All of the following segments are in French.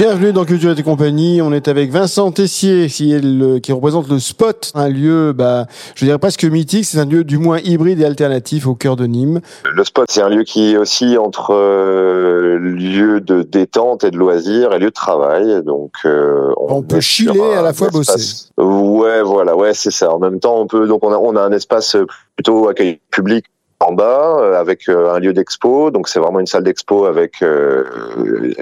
Bienvenue dans Culture et compagnie. On est avec Vincent Tessier, qui, est le, qui représente le Spot, un lieu, bah, je dirais presque mythique. C'est un lieu du moins hybride et alternatif au cœur de Nîmes. Le Spot, c'est un lieu qui est aussi entre euh, lieu de détente et de loisirs et lieu de travail. Donc, euh, on, on peut chiller à la fois bosser. Ouais, voilà, ouais, c'est ça. En même temps, on peut donc on a on a un espace plutôt accueil public en bas euh, avec euh, un lieu d'expo. Donc c'est vraiment une salle d'expo avec euh,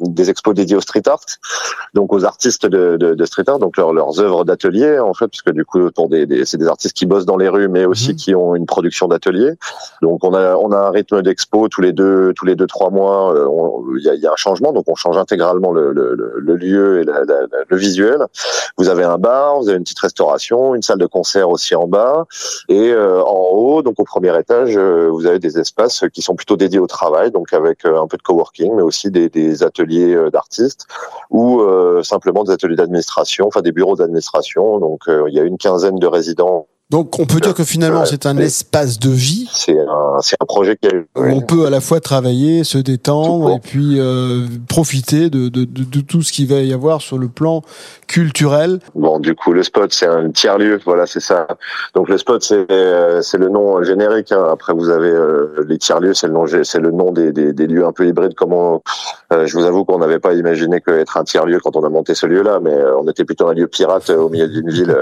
des expos dédiés au street art, donc aux artistes de, de, de street art, donc leurs œuvres d'atelier en fait, puisque du coup autour des, des c'est des artistes qui bossent dans les rues, mais aussi mhm. qui ont une production d'atelier. Donc on a on a un rythme d'expo tous les deux tous les deux trois mois. Il y a, y, a, un changement, donc on change intégralement le, le, le lieu et la, la, le visuel. Vous avez un bar, vous avez une petite restauration, une salle de concert aussi en bas et en haut, donc au premier étage vous avez des espaces qui sont plutôt dédiés au travail, donc avec euh, un peu de coworking, mais aussi des, ateliers euh, d'artistes ou euh, simplement des ateliers d'administration, enfin des bureaux d'administration. Donc il y a une quinzaine de résidents donc on peut dire que finalement c'est un espace de vie. C'est un, un, projet qui où on peut à la fois travailler, se détendre et puis euh, profiter de, de, de, de, tout ce qu'il va y avoir sur le plan culturel. Bon, du coup le spot c'est un tiers lieu, voilà c'est ça. Donc le spot c'est euh, c'est le nom générique. Hein. Après vous avez euh, les tiers lieux, c'est le nom c'est le nom des, des, des, lieux un peu hybrides. Comment euh, je vous avoue qu'on n'avait pas imaginé qu'être un tiers lieu quand on a monté ce lieu là, mais on était plutôt un lieu pirate au milieu d'une ville.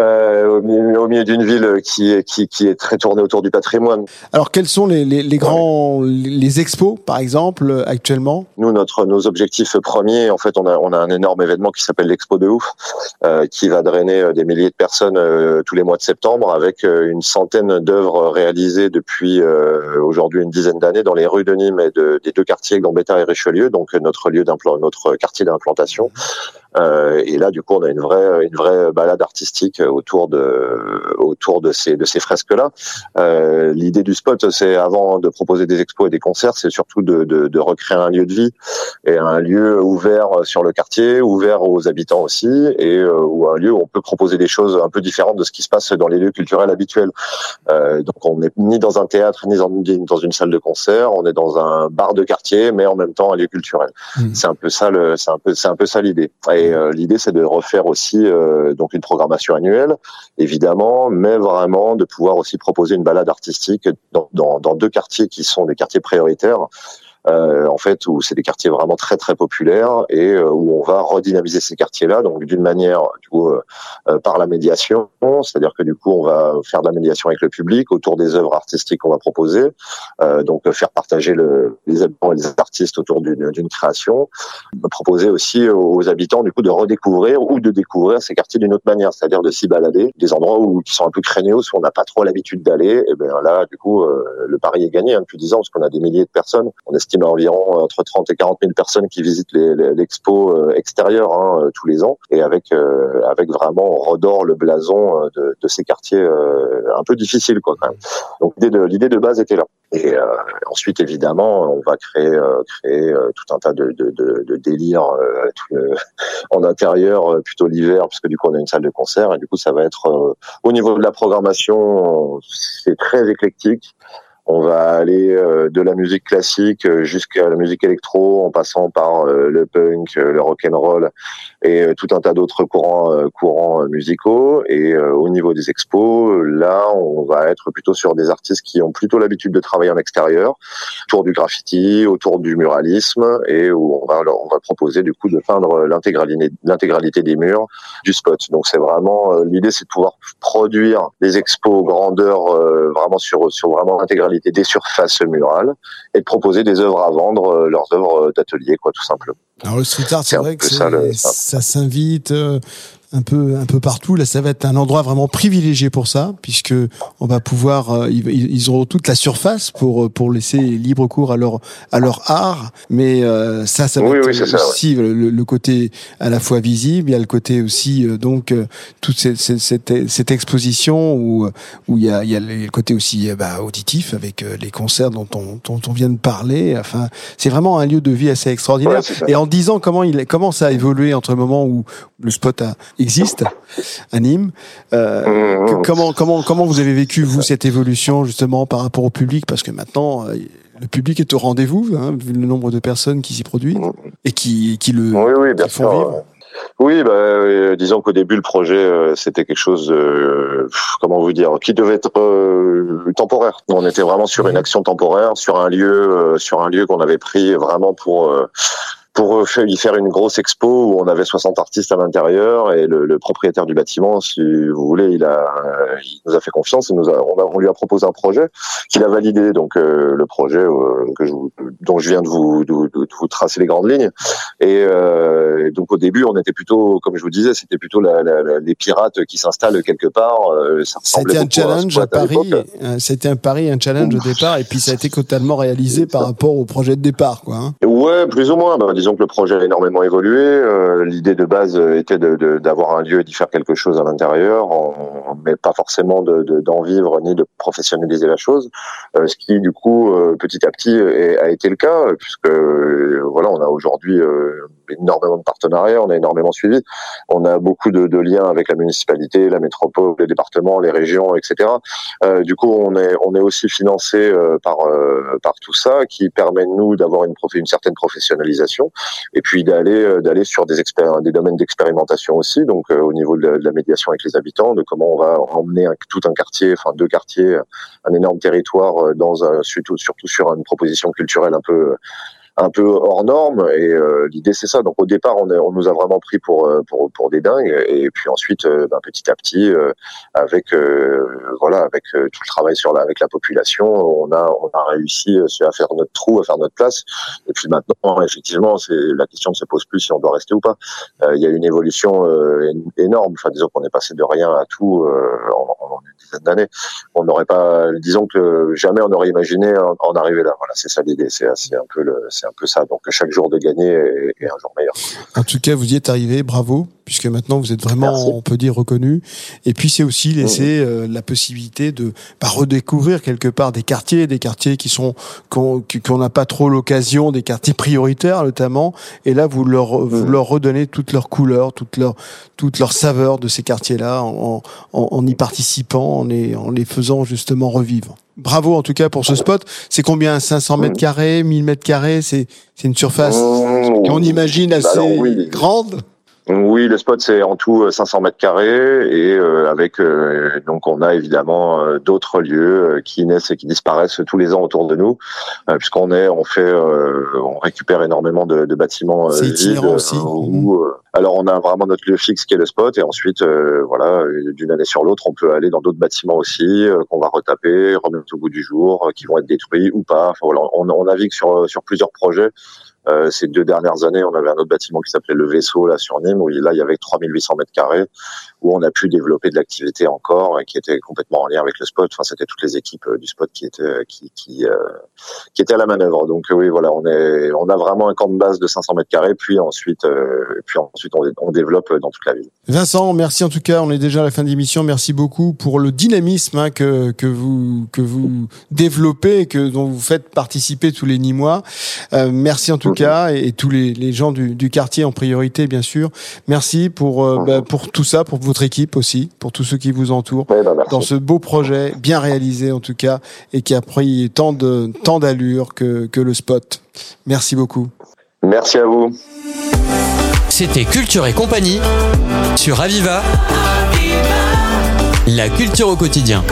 Euh, au milieu, d'une ville qui est, qui, qui, est très tournée autour du patrimoine. Alors, quels sont les, les, les grands, les expos, par exemple, actuellement? Nous, notre, nos objectifs premiers, en fait, on a, on a un énorme événement qui s'appelle l'Expo de Ouf, euh, qui va drainer euh, des milliers de personnes euh, tous les mois de septembre, avec euh, une centaine d'œuvres réalisées depuis aujourd'hui une dizaine d'années dans les rues de Nîmes et de, des deux quartiers Gambetta et Richelieu, donc notre lieu notre quartier d'implantation. Euh, et là, du coup, on a une vraie, une vraie balade artistique autour de, autour de ces, de ces fresques-là. Euh, L'idée du spot, c'est avant de proposer des expos et des concerts, c'est surtout de, de, de, recréer un lieu de vie et un lieu ouvert sur le quartier, ouvert aux habitants aussi, et euh, ou un lieu où on peut proposer des choses un peu différentes de ce qui se passe dans les lieux culturels habituels. Euh, donc, on n'est ni dans un théâtre ni dans, dans une salle de concert, on est dans un bar de quartier, mais en même temps un lieu culturel. Mmh. C'est un peu ça le, c'est un peu, c'est un peu ça l'idée. Et euh, l'idée, c'est de refaire aussi euh, une programmation annuelle, évidemment, mais vraiment de pouvoir aussi proposer une balade artistique dans deux quartiers qui sont des quartiers prioritaires euh, en fait, où c'est des quartiers vraiment très très populaires et euh, où on va redynamiser ces quartiers-là, donc d'une manière du coup euh, euh, par la médiation, c'est-à-dire que du coup on va faire de la médiation avec le public autour des œuvres artistiques qu'on va proposer, donc faire partager le, les habitants et les artistes autour d'une création, proposer aussi aux habitants du coup de redécouvrir ou de découvrir ces quartiers d'une autre manière, c'est-à-dire de s'y balader, des endroits où qui sont un peu craignos, où on n'a pas trop l'habitude d'aller, et bien là du coup le pari est gagné hein, depuis dix ans parce qu'on a des milliers de personnes, estime à environ entre 30 et 40 000 personnes qui visitent l'expo euh, extérieure hein, euh, tous les ans, et avec euh, avec vraiment on redore le blason de, de ces quartiers un peu difficiles quoi. Donc l'idée de base était là. Et euh, ensuite, évidemment, on va créer, euh, créer euh, tout un tas de, de, de, délires en intérieur, plutôt l'hiver, puisque du coup, on a une salle de concert. Et du coup, ça va être au niveau de la programmation, c'est très éclectique. On va aller euh, de la musique classique euh, jusqu'à la musique électro, en passant par euh, le punk, le rock and roll et tout un tas d'autres courants, courants musicaux. Et au niveau des expos, là, on va être plutôt sur des artistes qui ont plutôt l'habitude de travailler en extérieur, autour du graffiti, autour du muralisme, et où on va on va proposer du coup de peindre l'intégralité, des murs du spot. Donc c'est vraiment l'idée, c'est de pouvoir produire des expos grandeur vraiment sur sur vraiment l'intégralité des surfaces murales et de proposer des œuvres à vendre, euh, leurs œuvres d'atelier, quoi, tout simplement. Alors le street art, c'est vrai que ça, ça s'invite euh, un peu un peu partout. Là, ça va être un endroit vraiment privilégié pour ça, puisque on va pouvoir, euh, ils, auront toute la surface pour pour laisser libre cours à leur à leur art. Mais euh, ça, ça va être aussi le, côté à la fois visible, il y a le côté aussi euh, donc toute cette, cette, cette, exposition où où il y a il y a le côté aussi bah, auditif avec les concerts dont on dont on vient de parler. Enfin, c'est vraiment un lieu de vie assez extraordinaire. et en ans, comment il, comment ça a évolué entre le moment où le spot a, existe à Nîmes euh, mmh. Comment, comment, comment vous avez vécu vous cette évolution justement par rapport au public? Parce que maintenant, euh, le public est au rendez-vous, hein, vu le nombre de personnes qui s'y produisent et qui, qui le font vivre. Oui, bah, euh, disons qu'au début le projet euh, c'était quelque chose, de, comment vous dire, qui devait être euh, temporaire. On était vraiment sur une action temporaire, sur un lieu, sur un lieu qu'on avait pris vraiment pour pour euh, y faire une grosse expo où on avait 60 artistes à l'intérieur et le, le, propriétaire du bâtiment, si vous voulez, il a, il nous a fait confiance et nous a, on, a, on lui a proposé un projet qu'il a validé. Donc euh, le projet euh, que je, dont je viens de vous, de, de vous tracer les grandes lignes. Et euh, donc au début, on était plutôt, comme je vous disais, c'était plutôt la, la, les pirates qui s'installent quelque part. C'était un challenge à, Paris. C'était un pari, un challenge au départ, et puis ça a été totalement réalisé par rapport au projet de départ, quoi. Hein. Ouais, plus ou moins. Bah, disons que le projet a énormément évolué. Euh, l'idée de base était d'avoir un lieu et d'y faire quelque chose à l'intérieur, mais pas forcément d'en vivre ni de professionnaliser la chose. Euh, ce qui, du coup, euh, petit à petit, a été le cas, puisque voilà, on a aujourd'hui énormément de on a énormément suivi. On a beaucoup de, liens avec la municipalité, la métropole, les départements, les régions, etc. Euh, du coup, on est, on est aussi financé euh, par, euh, par tout ça, qui permet nous d'avoir une, une certaine professionnalisation et puis d'aller sur des, des domaines d'expérimentation aussi, donc au niveau de la, médiation avec les habitants, de comment on va emmener tout un quartier, enfin deux quartiers, un énorme territoire dans un, surtout, surtout sur une proposition culturelle un peu un peu hors norme et euh, l'idée c'est ça. Donc au départ on, est, on nous a vraiment pris pour euh, pour, pour des dingues et puis ensuite euh, ben, petit à petit avec voilà avec tout le travail sur la, avec la population on a on a réussi à faire notre trou à faire notre place. Et puis maintenant effectivement c'est la question ne se pose plus si on doit rester ou pas. Il y a une évolution énorme. Enfin disons qu'on est passé de rien à tout en, en, une dizaine d'années. On n'aurait pas disons que jamais on aurait imaginé en, en arriver là. Voilà c'est ça l'idée. C'est un peu le c'est un peu ça. Donc chaque jour de gagner est, un jour meilleur. En tout cas, vous y êtes arrivé, bravo, puisque maintenant vous êtes vraiment, on peut dire, reconnu. Et puis c'est aussi laisser euh, la possibilité de bah, redécouvrir quelque part des quartiers, des quartiers qui sont qu'on n'a pas trop l'occasion, des quartiers prioritaires notamment. Et là, vous leur vous leur redonnez toutes leurs couleurs, toutes leurs toutes leurs saveurs de ces quartiers-là en, en, en, y participant, en les en les faisant justement revivre. Bravo en tout cas pour ce spot. C'est combien? 500 mètres carrés, 1000 mètres carrés? C'est c'est une surface mmh. qu'on imagine bah assez grande? Oui, le spot c'est en tout 500 euh, mètres carrés et euh, avec euh, donc on a évidemment d'autres lieux qui naissent et qui disparaissent tous les ans autour de nous. Puisqu'on est on fait on récupère énormément de, de bâtiments vides aussi. Où, alors on a vraiment notre lieu fixe qui est le spot et ensuite voilà d'une année sur l'autre on peut aller dans d'autres bâtiments aussi qu'on va retaper remettre au goût du jour qui vont être détruits ou pas. Enfin, voilà, on, on navigue sur sur plusieurs projets euh, ces deux dernières années, on avait un autre bâtiment qui s'appelait le Vaisseau là sur Nîmes, où là il y avait 3800 mètres carrés, où on a pu développer de l'activité encore et qui était complètement en lien avec le spot. Enfin, c'était toutes les équipes euh, du spot qui étaient euh, qui étaient à la manœuvre. Donc oui, voilà, on est on a vraiment un camp de base de 500 mètres carrés, puis ensuite puis ensuite on, développe dans toute la ville. Vincent, merci en tout cas. On est déjà à la fin de l'émission. Merci beaucoup pour le dynamisme hein, que que vous que vous développez, que dont vous faites participer tous les Nîmois. Merci en tout cas et, tous les, les gens du, du, quartier en priorité bien sûr. Merci pour euh, bah, pour tout ça, pour votre équipe aussi, pour tous ceux qui vous entourent bah, dans ce beau projet bien réalisé en tout cas et qui a pris tant de tant d'allure que que le spot. Merci beaucoup. Merci à vous. C'était Culture et compagnie sur Aviva. La culture au quotidien.